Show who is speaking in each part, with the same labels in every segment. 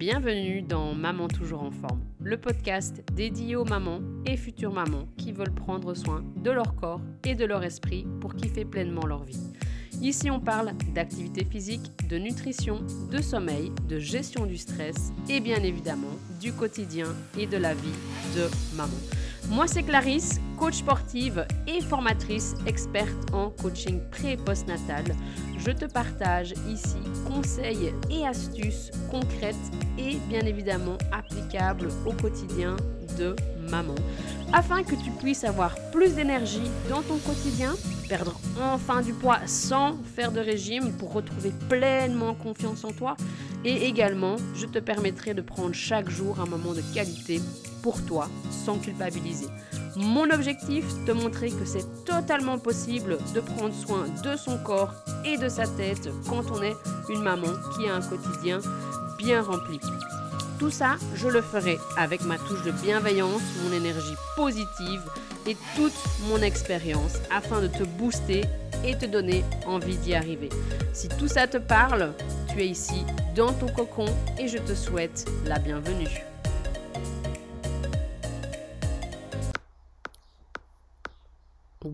Speaker 1: Bienvenue dans Maman toujours en forme, le podcast dédié aux mamans et futures mamans qui veulent prendre soin de leur corps et de leur esprit pour kiffer pleinement leur vie. Ici, on parle d'activité physique, de nutrition, de sommeil, de gestion du stress et bien évidemment du quotidien et de la vie de maman. Moi, c'est Clarisse, coach sportive et formatrice experte en coaching pré et postnatal. Je te partage ici conseils et astuces concrètes et bien évidemment applicables au quotidien de maman afin que tu puisses avoir plus d'énergie dans ton quotidien, perdre enfin du poids sans faire de régime pour retrouver pleinement confiance en toi et également je te permettrai de prendre chaque jour un moment de qualité pour toi sans culpabiliser. Mon objectif, te montrer que c'est totalement possible de prendre soin de son corps et de sa tête quand on est une maman qui a un quotidien bien rempli. Tout ça, je le ferai avec ma touche de bienveillance, mon énergie positive et toute mon expérience afin de te booster et te donner envie d'y arriver. Si tout ça te parle, tu es ici dans ton cocon et je te souhaite la bienvenue.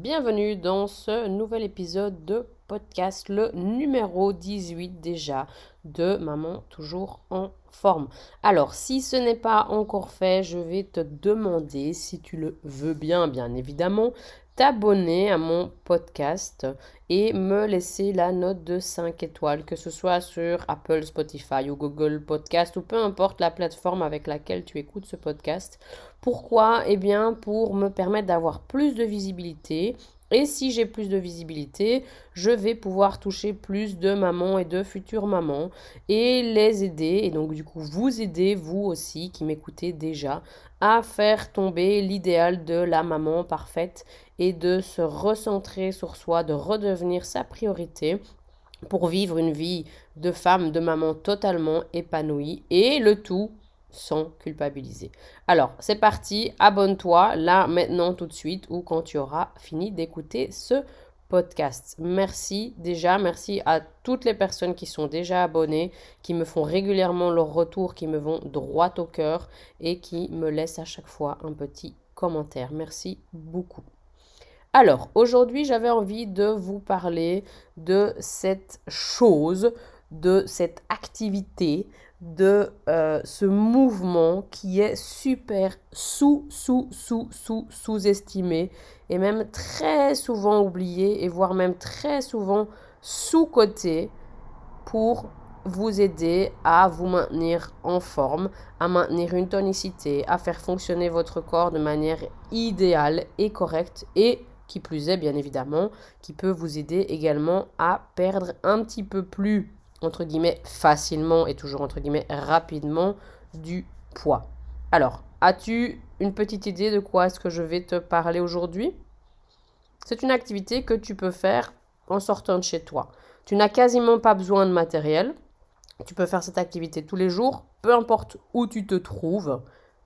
Speaker 1: Bienvenue dans ce nouvel épisode de podcast, le numéro 18 déjà de Maman toujours en forme. Alors, si ce n'est pas encore fait, je vais te demander, si tu le veux bien, bien évidemment, t'abonner à mon podcast et me laisser la note de 5 étoiles, que ce soit sur Apple, Spotify ou Google Podcast ou peu importe la plateforme avec laquelle tu écoutes ce podcast. Pourquoi? Eh bien, pour me permettre d'avoir plus de visibilité. Et si j'ai plus de visibilité, je vais pouvoir toucher plus de mamans et de futures mamans et les aider, et donc du coup vous aider, vous aussi qui m'écoutez déjà, à faire tomber l'idéal de la maman parfaite et de se recentrer sur soi, de redevenir sa priorité pour vivre une vie de femme, de maman totalement épanouie et le tout sans culpabiliser. Alors, c'est parti, abonne-toi là, maintenant, tout de suite ou quand tu auras fini d'écouter ce podcast. Merci déjà, merci à toutes les personnes qui sont déjà abonnées, qui me font régulièrement leur retour, qui me vont droit au cœur et qui me laissent à chaque fois un petit commentaire. Merci beaucoup. Alors, aujourd'hui, j'avais envie de vous parler de cette chose, de cette activité, de euh, ce mouvement qui est super sous, sous, sous, sous, sous-estimé et même très souvent oublié et voire même très souvent sous-coté pour vous aider à vous maintenir en forme, à maintenir une tonicité, à faire fonctionner votre corps de manière idéale et correcte et qui plus est bien évidemment, qui peut vous aider également à perdre un petit peu plus entre guillemets, facilement et toujours, entre guillemets, rapidement du poids. Alors, as-tu une petite idée de quoi est-ce que je vais te parler aujourd'hui? C'est une activité que tu peux faire en sortant de chez toi. Tu n'as quasiment pas besoin de matériel. Tu peux faire cette activité tous les jours, peu importe où tu te trouves,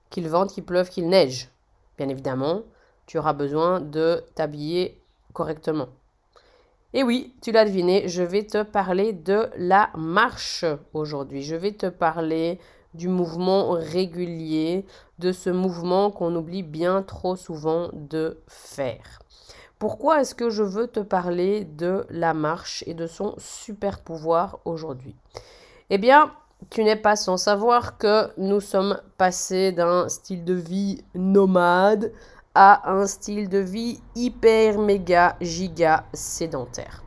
Speaker 1: qu'il vente, qu'il pleuve, qu'il neige. Bien évidemment, tu auras besoin de t'habiller correctement. Et oui, tu l'as deviné, je vais te parler de la marche aujourd'hui. Je vais te parler du mouvement régulier, de ce mouvement qu'on oublie bien trop souvent de faire. Pourquoi est-ce que je veux te parler de la marche et de son super pouvoir aujourd'hui? Eh bien, tu n'es pas sans savoir que nous sommes passés d'un style de vie nomade à un style de vie hyper méga giga sédentaire.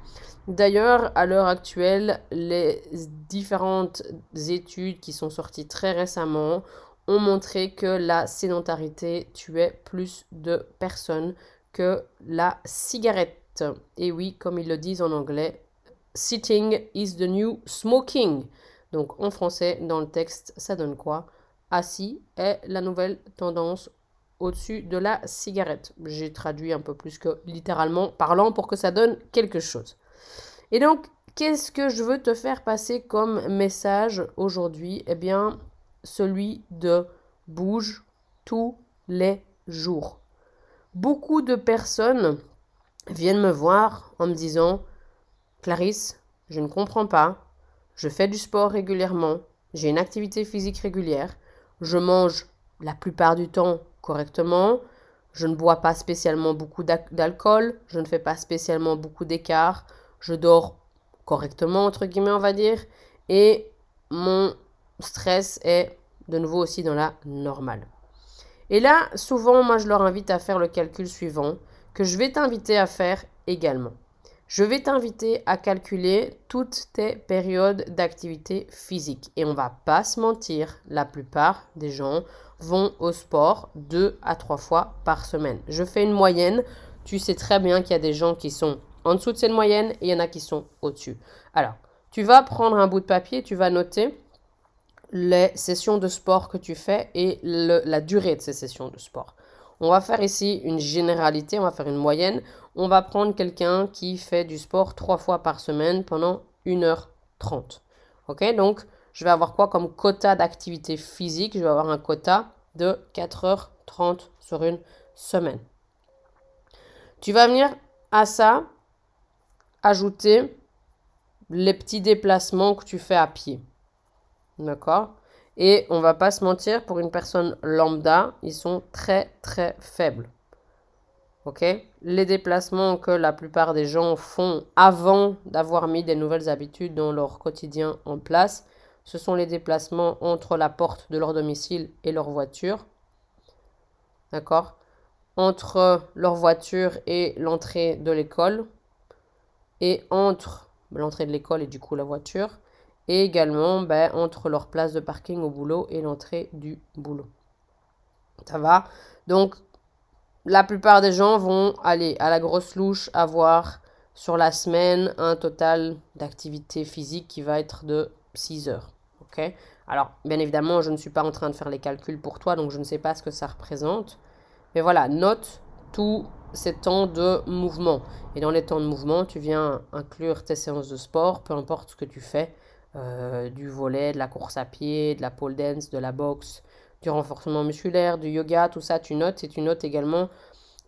Speaker 1: D'ailleurs, à l'heure actuelle, les différentes études qui sont sorties très récemment ont montré que la sédentarité tuait plus de personnes que la cigarette. Et oui, comme ils le disent en anglais, sitting is the new smoking. Donc en français, dans le texte, ça donne quoi? Assis est la nouvelle tendance au-dessus de la cigarette. J'ai traduit un peu plus que littéralement parlant pour que ça donne quelque chose. Et donc, qu'est-ce que je veux te faire passer comme message aujourd'hui? Eh bien, celui de bouge tous les jours. Beaucoup de personnes viennent me voir en me disant Clarisse, je ne comprends pas, je fais du sport régulièrement, j'ai une activité physique régulière, je mange la plupart du temps correctement, je ne bois pas spécialement beaucoup d'alcool, je ne fais pas spécialement beaucoup d'écart, je dors correctement, entre guillemets, on va dire, et mon stress est de nouveau aussi dans la normale. Et là, souvent, moi, je leur invite à faire le calcul suivant, que je vais t'inviter à faire également. Je vais t'inviter à calculer toutes tes périodes d'activité physique. Et on va pas se mentir, la plupart des gens vont au sport deux à trois fois par semaine. Je fais une moyenne. Tu sais très bien qu'il y a des gens qui sont en dessous de cette moyenne et il y en a qui sont au-dessus. Alors, tu vas prendre un bout de papier, tu vas noter les sessions de sport que tu fais et la durée de ces sessions de sport. On va faire ici une généralité, on va faire une moyenne. On va prendre quelqu'un qui fait du sport trois fois par semaine pendant 1h30. Ok, donc je vais avoir quoi comme quota d'activité physique? Je vais avoir un quota de 4h30 sur une semaine. Tu vas venir à ça ajouter les petits déplacements que tu fais à pied. D'accord? Et on va pas se mentir, pour une personne lambda, ils sont très très faibles. Ok? Les déplacements que la plupart des gens font avant d'avoir mis des nouvelles habitudes dans leur quotidien en place, ce sont les déplacements entre la porte de leur domicile et leur voiture. D'accord? Entre leur voiture et l'entrée de l'école. Et entre l'entrée de l'école et du coup la voiture et également ben, entre leur place de parking au boulot et l'entrée du boulot. Ça va? Donc, la plupart des gens vont aller à la grosse louche avoir sur la semaine un total d'activité physique qui va être de 6 heures. ok? Alors, bien évidemment, je ne suis pas en train de faire les calculs pour toi, donc je ne sais pas ce que ça représente. Mais voilà, note tous ces temps de mouvement. Et dans les temps de mouvement, tu viens inclure tes séances de sport, peu importe ce que tu fais. Euh, du volet, de la course à pied, de la pole dance, de la boxe, du renforcement musculaire, du yoga, tout ça, tu notes et tu notes également,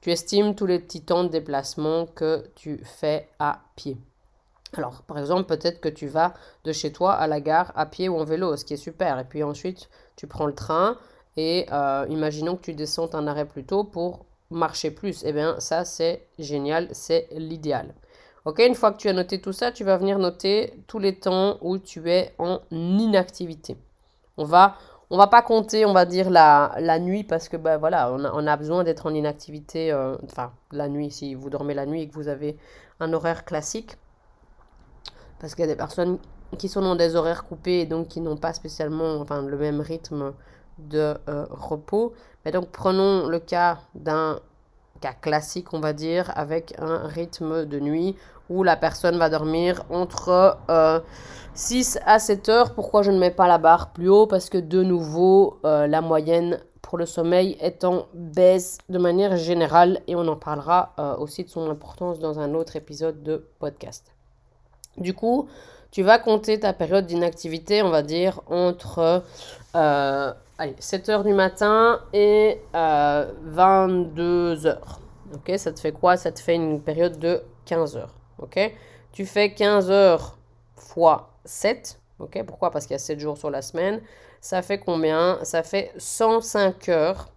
Speaker 1: tu estimes tous les petits temps de déplacement que tu fais à pied. Alors, par exemple, peut-être que tu vas de chez toi à la gare à pied ou en vélo, ce qui est super. Et puis ensuite, tu prends le train et euh, imaginons que tu descends un arrêt plus tôt pour marcher plus. Eh bien, ça, c'est génial, c'est l'idéal. Ok, une fois que tu as noté tout ça, tu vas venir noter tous les temps où tu es en inactivité. On va, on va pas compter, on va dire la, la nuit parce que ben voilà, on a, on a besoin d'être en inactivité. Euh, enfin, la nuit si vous dormez la nuit et que vous avez un horaire classique, parce qu'il y a des personnes qui sont dans des horaires coupés et donc qui n'ont pas spécialement, enfin, le même rythme de euh, repos. Mais donc prenons le cas d'un cas classique, on va dire, avec un rythme de nuit où la personne va dormir entre 6 euh, à 7 heures. Pourquoi je ne mets pas la barre plus haut? Parce que de nouveau, euh, la moyenne pour le sommeil est en baisse de manière générale et on en parlera euh, aussi de son importance dans un autre épisode de podcast. Du coup, tu vas compter ta période d'inactivité, on va dire, entre 7 heures du matin et 22 heures. Ok, ça te fait quoi? Ça te fait une période de 15 heures. Tu fais 15 heures fois 7. Ok? Pourquoi? Parce qu'il y a 7 jours sur la semaine. Ça fait combien? Ça fait 105 heures.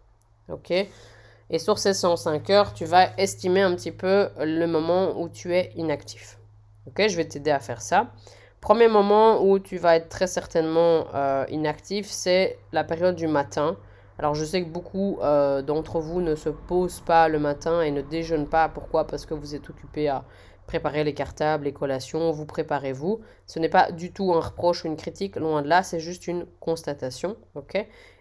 Speaker 1: Ok? Et sur ces 105 heures, tu vas estimer un petit peu le moment où tu es inactif. Je vais t'aider à faire ça. Premier moment où tu vas être très certainement euh, inactif, c'est la période du matin. Alors je sais que beaucoup euh, d'entre vous ne se posent pas le matin et ne déjeunent pas. Pourquoi? Parce que vous êtes occupé à préparer les cartables, les collations, vous préparez-vous. Ce n'est pas du tout un reproche ou une critique, loin de là, c'est juste une constatation,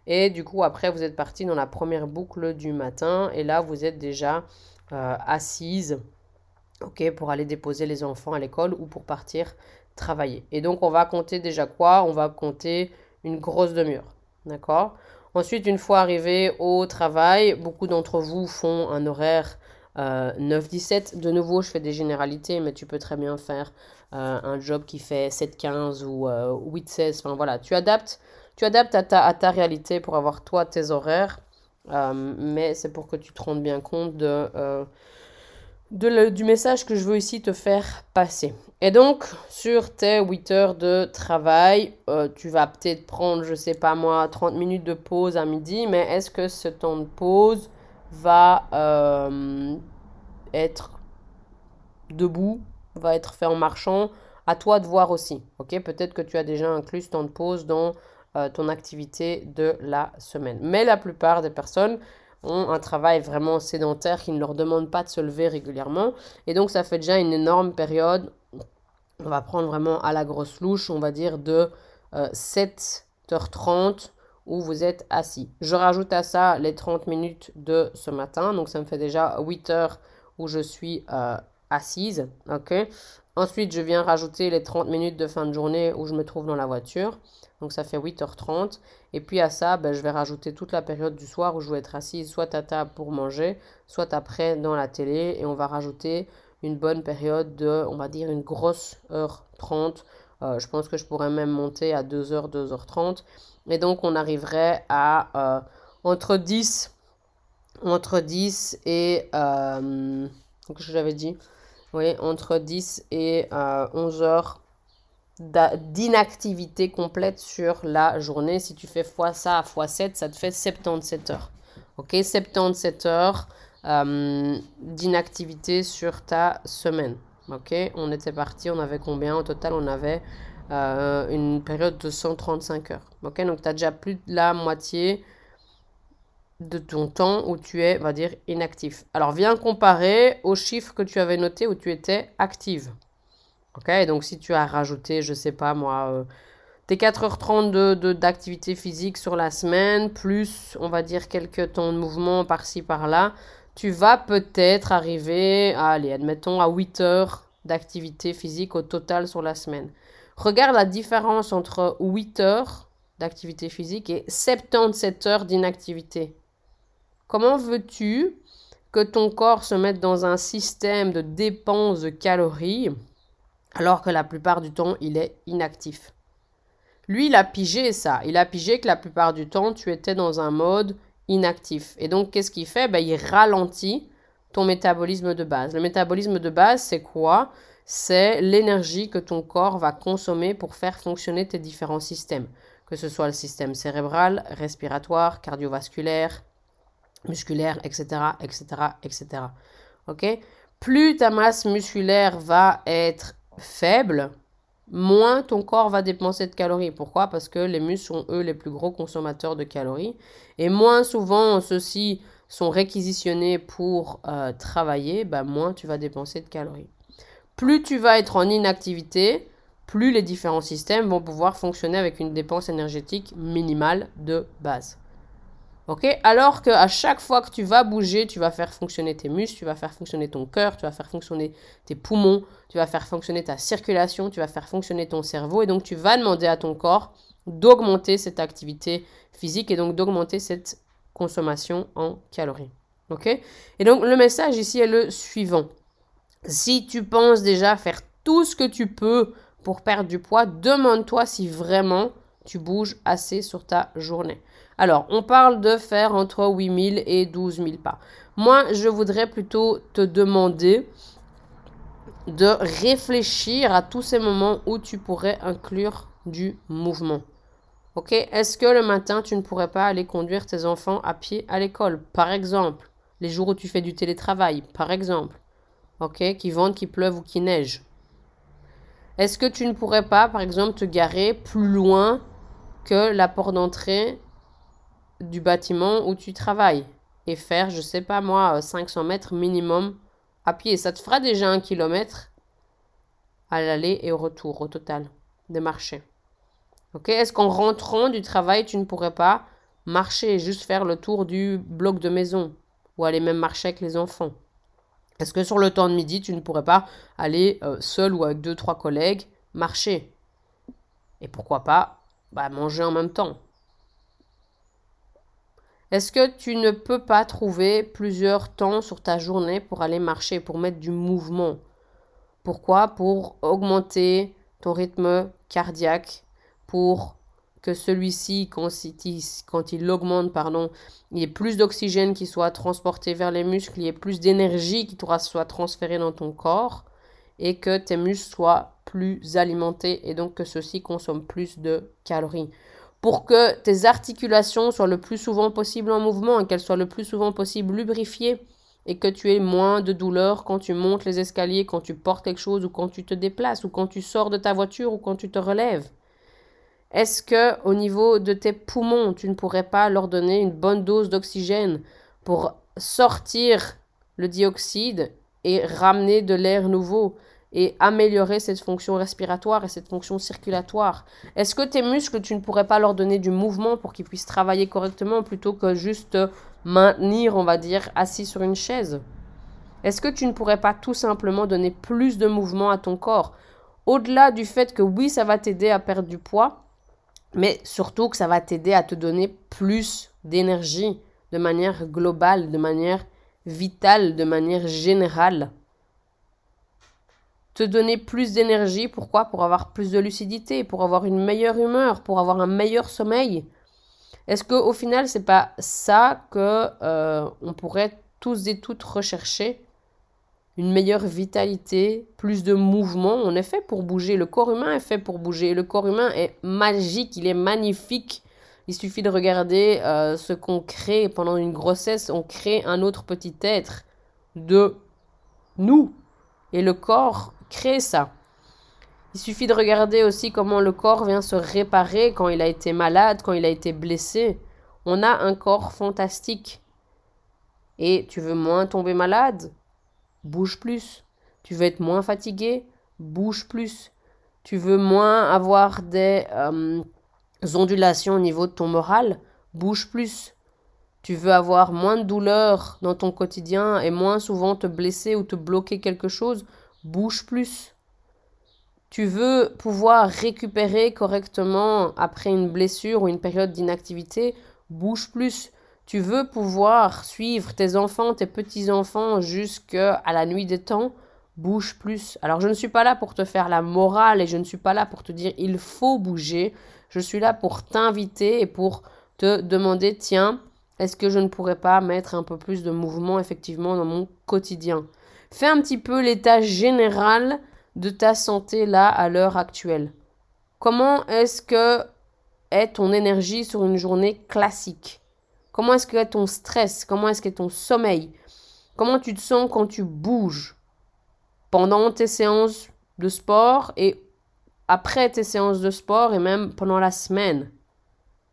Speaker 1: Et du coup, après, vous êtes parti dans la première boucle du matin, et là, vous êtes déjà euh, assise, ok, pour aller déposer les enfants à l'école ou pour partir travailler. Et donc, on va compter déjà quoi? On va compter une grosse demi-heure, d'accord? Ensuite, une fois arrivé au travail, beaucoup d'entre vous font un horaire 9-17. Euh, de nouveau, je fais des généralités, mais tu peux très bien faire euh, un job qui fait 7-15 ou 8-16. Euh, enfin voilà, tu adaptes, tu adaptes à ta, à ta réalité pour avoir toi tes horaires. mais c'est pour que tu te rendes bien compte de du message que je veux ici te faire passer. Et donc, sur tes 8 heures de travail, euh, tu vas peut-être prendre, je sais pas moi, 30 minutes de pause à midi, mais est-ce que ce temps de pause va euh, être debout, va être fait en marchant? À toi de voir aussi. Ok, peut-être que tu as déjà inclus ce temps de pause dans euh, ton activité de la semaine. Mais la plupart des personnes ont un travail vraiment sédentaire qui ne leur demande pas de se lever régulièrement. Et donc, ça fait déjà une énorme période. On va prendre vraiment à la grosse louche, on va dire de 7h30 euh, où vous êtes assis. Je rajoute à ça les 30 minutes de ce matin. Donc, ça me fait déjà 8 heures où je suis euh, assise. OK Ensuite, je viens rajouter les 30 minutes de fin de journée où je me trouve dans la voiture. Donc ça fait 8h30. Et puis à ça, ben, je vais rajouter toute la période du soir où je vais être assise soit à table pour manger, soit après dans la télé. Et on va rajouter une bonne période de, on va dire, une grosse heure 30. Euh, je pense que je pourrais même monter à 2h, 2h30. Et donc on arriverait à euh, entre 10, entre 10 et... Euh, j'avais dit? Entre 10 et 11 heures d'inactivité complète sur la journée. Si tu fais fois ça à fois 7, ça te fait 77 heures. Ok, 77 heures euh, d'inactivité sur ta semaine. Ok, on était parti, on avait combien? Au total, on avait euh, une période de 135 heures. Ok, donc tu as déjà plus de la moitié de ton temps où tu es, on va dire, inactif. Alors, viens comparer aux chiffres que tu avais notés où tu étais active. Ok, donc si tu as rajouté, je sais pas moi, euh, tes 4h30 de, d'activité physique sur la semaine, plus on va dire quelques temps de mouvement par-ci par-là, tu vas peut-être arriver à, allez, admettons, à 8 heures d'activité physique au total sur la semaine. Regarde la différence entre 8 heures d'activité physique et 77 heures d'inactivité. Comment veux-tu que ton corps se mette dans un système de dépense de calories alors que la plupart du temps, il est inactif. Lui, il a pigé ça. Il a pigé que la plupart du temps, tu étais dans un mode inactif. Et donc, qu'est-ce qu'il fait? Ben, Il ralentit ton métabolisme de base. Le métabolisme de base, c'est quoi? C'est l'énergie que ton corps va consommer pour faire fonctionner tes différents systèmes, que ce soit le système cérébral, respiratoire, cardiovasculaire, musculaire, etc., etc., etc. Ok? Plus ta masse musculaire va être faible, moins ton corps va dépenser de calories. Pourquoi? Parce que les muscles sont eux les plus gros consommateurs de calories. Et moins souvent ceux-ci sont réquisitionnés pour euh, travailler, bah, moins tu vas dépenser de calories. Plus tu vas être en inactivité, plus les différents systèmes vont pouvoir fonctionner avec une dépense énergétique minimale de base. Ok? Alors qu'à chaque fois que tu vas bouger, tu vas faire fonctionner tes muscles, tu vas faire fonctionner ton cœur, tu vas faire fonctionner tes poumons, tu vas faire fonctionner ta circulation, tu vas faire fonctionner ton cerveau. Et donc, tu vas demander à ton corps d'augmenter cette activité physique et donc d'augmenter cette consommation en calories. Et donc, le message ici est le suivant. Si tu penses déjà faire tout ce que tu peux pour perdre du poids, demande-toi si vraiment tu bouges assez sur ta journée. Alors, on parle de faire entre 8000 et 12 000 pas. Moi, je voudrais plutôt te demander de réfléchir à tous ces moments où tu pourrais inclure du mouvement. Ok? Est-ce que le matin, tu ne pourrais pas aller conduire tes enfants à pied à l'école, par exemple Les jours où tu fais du télétravail, par exemple Ok? Qui vente, qui pleuve ou qui neige. Est-ce que tu ne pourrais pas, par exemple, te garer plus loin que la porte d'entrée du bâtiment où tu travailles et faire, je sais pas moi, 500 mètres minimum à pied. Ça te fera déjà un kilomètre à l'aller et au retour au total de marcher. Ok? Est-ce qu'en rentrant du travail, tu ne pourrais pas marcher juste faire le tour du bloc de maison ou aller même marcher avec les enfants? Est-ce que sur le temps de midi, tu ne pourrais pas aller euh, seul ou avec deux, trois collègues marcher? Et pourquoi pas bah, manger en même temps? Est-ce que tu ne peux pas trouver plusieurs temps sur ta journée pour aller marcher, pour mettre du mouvement? Pourquoi? Pour augmenter ton rythme cardiaque, pour que celui-ci, quand, il augmente, pardon, il y ait plus d'oxygène qui soit transporté vers les muscles, il y ait plus d'énergie qui soit transférée dans ton corps et que tes muscles soient plus alimentés et donc que ceux-ci consomment plus de calories. Pour que tes articulations soient le plus souvent possible en mouvement et qu'elles soient le plus souvent possible lubrifiées et que tu aies moins de douleur quand tu montes les escaliers, quand tu portes quelque chose ou quand tu te déplaces ou quand tu sors de ta voiture ou quand tu te relèves. Est-ce que au niveau de tes poumons, tu ne pourrais pas leur donner une bonne dose d'oxygène pour sortir le dioxyde et ramener de l'air nouveau? Et améliorer cette fonction respiratoire et cette fonction circulatoire. Est-ce que tes muscles, tu ne pourrais pas leur donner du mouvement pour qu'ils puissent travailler correctement plutôt que juste maintenir, on va dire, assis sur une chaise? Est-ce que tu ne pourrais pas tout simplement donner plus de mouvement à ton corps? Au-delà du fait que oui, ça va t'aider à perdre du poids, mais surtout que ça va t'aider à te donner plus d'énergie de manière globale, de manière vitale, de manière générale. Te donner plus d'énergie, pourquoi? Pour avoir plus de lucidité, pour avoir une meilleure humeur, pour avoir un meilleur sommeil. Est-ce qu'au final, c'est pas ça que euh, on pourrait tous et toutes rechercher? Une meilleure vitalité, plus de mouvement. On est fait pour bouger. Le corps humain est fait pour bouger. Le corps humain est magique, il est magnifique. Il suffit de regarder euh, ce qu'on crée pendant une grossesse. On crée un autre petit être de nous. Et le corps crée ça. Il suffit de regarder aussi comment le corps vient se réparer quand il a été malade, quand il a été blessé. On a un corps fantastique. Et tu veux moins tomber malade? Bouge plus. Tu veux être moins fatigué, bouge plus. Tu veux moins avoir des euh, ondulations au niveau de ton moral, bouge plus. Tu veux avoir moins de douleur dans ton quotidien et moins souvent te blesser ou te bloquer quelque chose, bouge plus. Tu veux pouvoir récupérer correctement après une blessure ou une période d'inactivité, bouge plus. Tu veux pouvoir suivre tes enfants, tes petits-enfants jusqu'à la nuit des temps, bouge plus. Alors je ne suis pas là pour te faire la morale et je ne suis pas là pour te dire il faut bouger. Je suis là pour t'inviter et pour te demander tiens, est-ce que je ne pourrais pas mettre un peu plus de mouvement effectivement dans mon quotidien? Fais un petit peu l'état général de ta santé là à l'heure actuelle. Comment est-ce que est ton énergie sur une journée classique? Comment est-ce que ton stress? Comment est-ce que ton sommeil? Comment tu te sens quand tu bouges? Pendant tes séances de sport et après tes séances de sport et même pendant la semaine.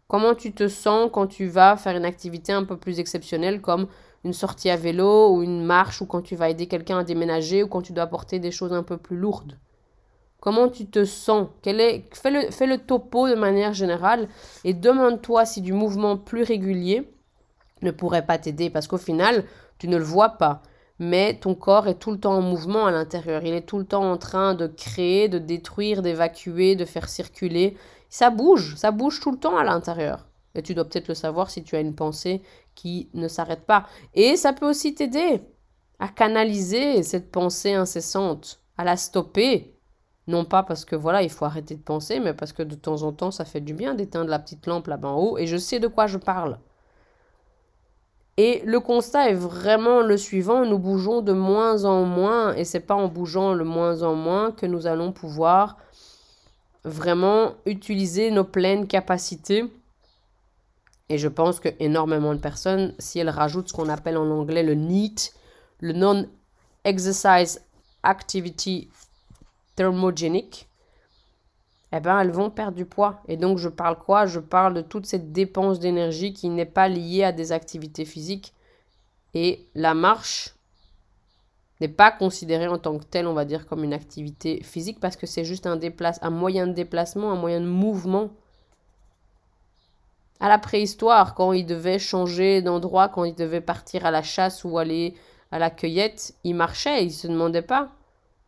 Speaker 1: Comment tu te sens quand tu vas faire une activité un peu plus exceptionnelle comme une sortie à vélo ou une marche ou quand tu vas aider quelqu'un à déménager ou quand tu dois porter des choses un peu plus lourdes Comment tu te sens? Quel est... fais, le, fais le topo de manière générale et demande-toi si du mouvement plus régulier ne pourrait pas t'aider parce qu'au final, tu ne le vois pas. Mais ton corps est tout le temps en mouvement à l'intérieur. Il est tout le temps en train de créer, de détruire, d'évacuer, de faire circuler. Ça bouge, ça bouge tout le temps à l'intérieur. Et tu dois peut-être le savoir si tu as une pensée qui ne s'arrête pas. Et ça peut aussi t'aider à canaliser cette pensée incessante, à la stopper. Non pas parce que voilà, il faut arrêter de penser, mais parce que de temps en temps, ça fait du bien d'éteindre la petite lampe là-bas en haut. Et je sais de quoi je parle. Et le constat est vraiment le suivant, nous bougeons de moins en moins et c'est pas en bougeant le moins en moins que nous allons pouvoir vraiment utiliser nos pleines capacités. Et je pense que énormément de personnes, si elles rajoutent ce qu'on appelle en anglais le NEAT, le Non-Exercise Activity Thermogenic, eh ben, elles vont perdre du poids. Et donc, je parle quoi? Je parle de toute cette dépense d'énergie qui n'est pas liée à des activités physiques. Et la marche n'est pas considérée en tant que telle, on va dire, comme une activité physique parce que c'est juste un, un moyen de déplacement, un moyen de mouvement. À la préhistoire, quand ils devaient changer d'endroit, quand ils devaient partir à la chasse ou aller à la cueillette, ils marchaient, ils se demandaient pas.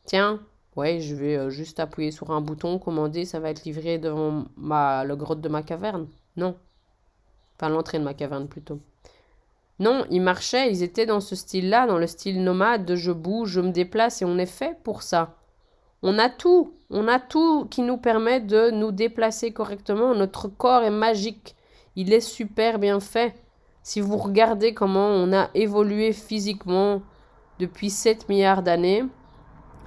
Speaker 1: Tiens, Ouais, je vais euh, juste appuyer sur un bouton, commander, ça va être livré devant ma, le grotte de ma caverne. Non. Enfin, l'entrée de ma caverne plutôt. Non, ils marchaient, ils étaient dans ce style-là, dans le style nomade de je bouge, je me déplace et on est fait pour ça. On a tout. On a tout qui nous permet de nous déplacer correctement. Notre corps est magique. Il est super bien fait. Si vous regardez comment on a évolué physiquement depuis 7 milliards d'années,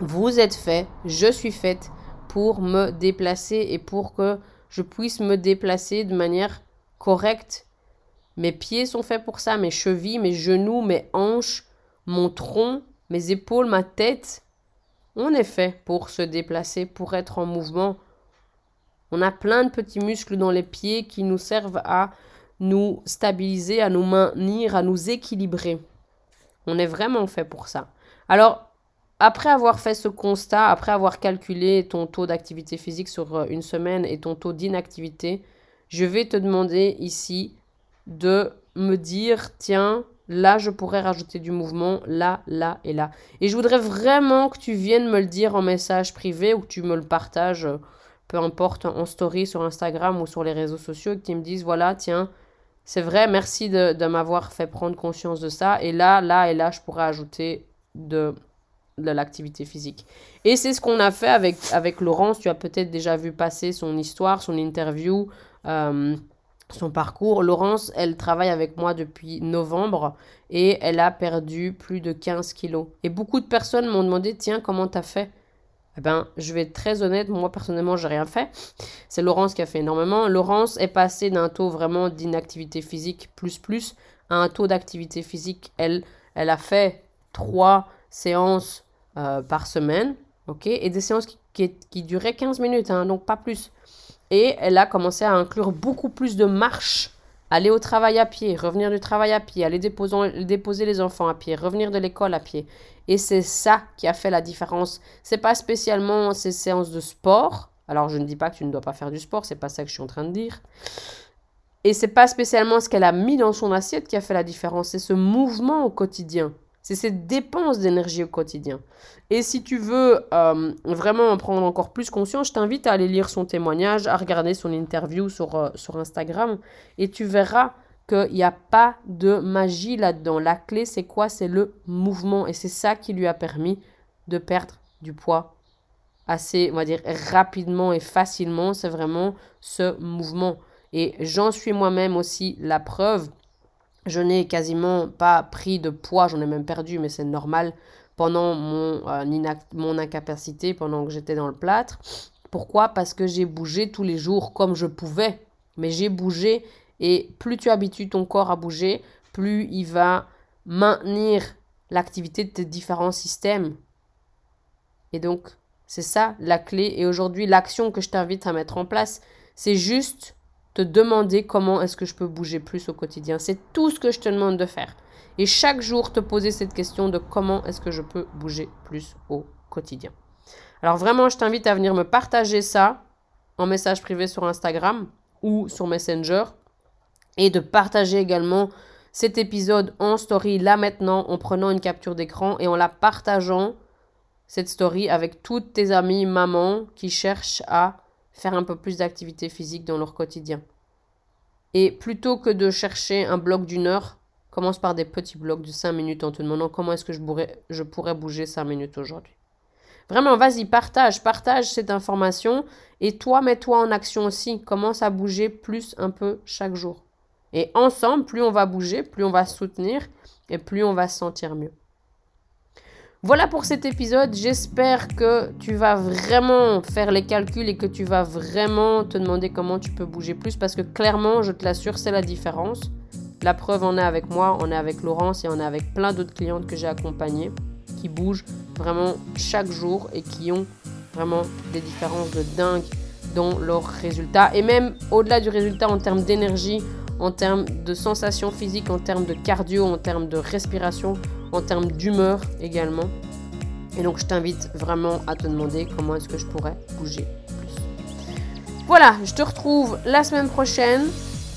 Speaker 1: vous êtes fait, je suis faite pour me déplacer et pour que je puisse me déplacer de manière correcte. Mes pieds sont faits pour ça, mes chevilles, mes genoux, mes hanches, mon tronc, mes épaules, ma tête. On est fait pour se déplacer, pour être en mouvement. On a plein de petits muscles dans les pieds qui nous servent à nous stabiliser, à nous maintenir, à nous équilibrer. On est vraiment fait pour ça. Alors, après avoir fait ce constat, après avoir calculé ton taux d'activité physique sur euh, une semaine et ton taux d'inactivité, je vais te demander ici de me dire, tiens, là, je pourrais rajouter du mouvement, là, là et là. Et je voudrais vraiment que tu viennes me le dire en message privé ou que tu me le partages, euh, peu importe, en story sur Instagram ou sur les réseaux sociaux, tu me dises, voilà, tiens, c'est vrai, merci de, m'avoir fait prendre conscience de ça. Et là, là et là, je pourrais ajouter de de l'activité physique. Et c'est ce qu'on a fait avec, avec Laurence. Tu as peut-être déjà vu passer son histoire, son interview, euh, son parcours. Laurence, elle travaille avec moi depuis novembre et elle a perdu plus de 15 kilos. Et beaucoup de personnes m'ont demandé, tiens, comment t'as fait? Eh ben, je vais être très honnête, moi personnellement, j'ai rien fait. C'est Laurence qui a fait énormément. Laurence est passée d'un taux vraiment d'inactivité physique plus plus à un taux d'activité physique. Elle, elle a fait trois séances euh, par semaine, ok, et des séances qui, qui, duraient 15 minutes, hein, donc pas plus. Et elle a commencé à inclure beaucoup plus de marches, aller au travail à pied, revenir du travail à pied, aller déposer, les enfants à pied, revenir de l'école à pied. Et c'est ça qui a fait la différence. C'est pas spécialement ces séances de sport. Alors je ne dis pas que tu ne dois pas faire du sport, c'est pas ça que je suis en train de dire. Et c'est pas spécialement ce qu'elle a mis dans son assiette qui a fait la différence, c'est ce mouvement au quotidien. C'est cette dépense d'énergie au quotidien. Et si tu veux euh, vraiment en prendre encore plus conscience, je t'invite à aller lire son témoignage, à regarder son interview sur, euh, sur Instagram, et tu verras qu'il n'y a pas de magie là-dedans. La clé, c'est quoi? C'est le mouvement. Et c'est ça qui lui a permis de perdre du poids assez, on va dire, rapidement et facilement. C'est vraiment ce mouvement. Et j'en suis moi-même aussi la preuve je n'ai quasiment pas pris de poids, j'en ai même perdu, mais c'est normal pendant mon, euh, mon incapacité, pendant que j'étais dans le plâtre. Pourquoi? Parce que j'ai bougé tous les jours comme je pouvais. Mais j'ai bougé et plus tu habitues ton corps à bouger, plus il va maintenir l'activité de tes différents systèmes. Et donc, c'est ça la clé. Et aujourd'hui, l'action que je t'invite à mettre en place, c'est juste te demander comment est-ce que je peux bouger plus au quotidien. C'est tout ce que je te demande de faire. Et chaque jour, te poser cette question de comment est-ce que je peux bouger plus au quotidien. Alors vraiment, je t'invite à venir me partager ça en message privé sur Instagram ou sur Messenger et de partager également cet épisode en story là maintenant en prenant une capture d'écran et en la partageant cette story avec toutes tes amies mamans qui cherchent à faire un peu plus d'activité physique dans leur quotidien. Et plutôt que de chercher un bloc d'une heure, commence par des petits blocs de 5 minutes en te demandant comment est-ce que je pourrais, bouger 5 minutes aujourd'hui. Vraiment, vas-y, partage, partage cette information et toi, mets-toi en action aussi. Commence à bouger plus un peu chaque jour. Et ensemble, plus on va bouger, plus on va soutenir et plus on va se sentir mieux. Voilà pour cet épisode. J'espère que tu vas vraiment faire les calculs et que tu vas vraiment te demander comment tu peux bouger plus parce que clairement, je te l'assure, c'est la différence. La preuve en est avec moi, on est avec Laurence et on est avec plein d'autres clientes que j'ai accompagnées qui bougent vraiment chaque jour et qui ont vraiment des différences de dingue dans leurs résultats. Et même au-delà du résultat en termes d'énergie, en termes de sensations physiques, en termes de cardio, en termes de respiration, en termes d'humeur également. Et donc je t'invite vraiment à te demander comment est-ce que je pourrais bouger plus. Voilà, je te retrouve la semaine prochaine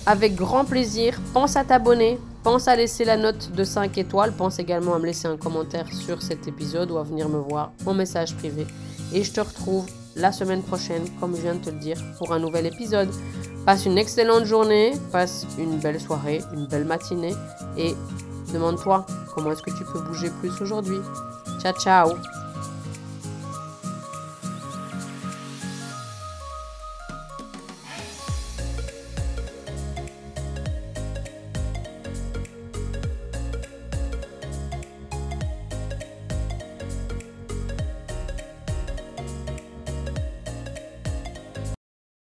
Speaker 1: avec grand plaisir. Pense à t'abonner, pense à laisser la note de 5 étoiles, pense également à me laisser un commentaire sur cet épisode ou à venir me voir en message privé. Et je te retrouve la semaine prochaine, comme je viens de te le dire, pour un nouvel épisode. Passe une excellente journée, passe une belle soirée, une belle matinée et demande-toi comment est-ce que tu peux bouger plus aujourd'hui. Ciao, ciao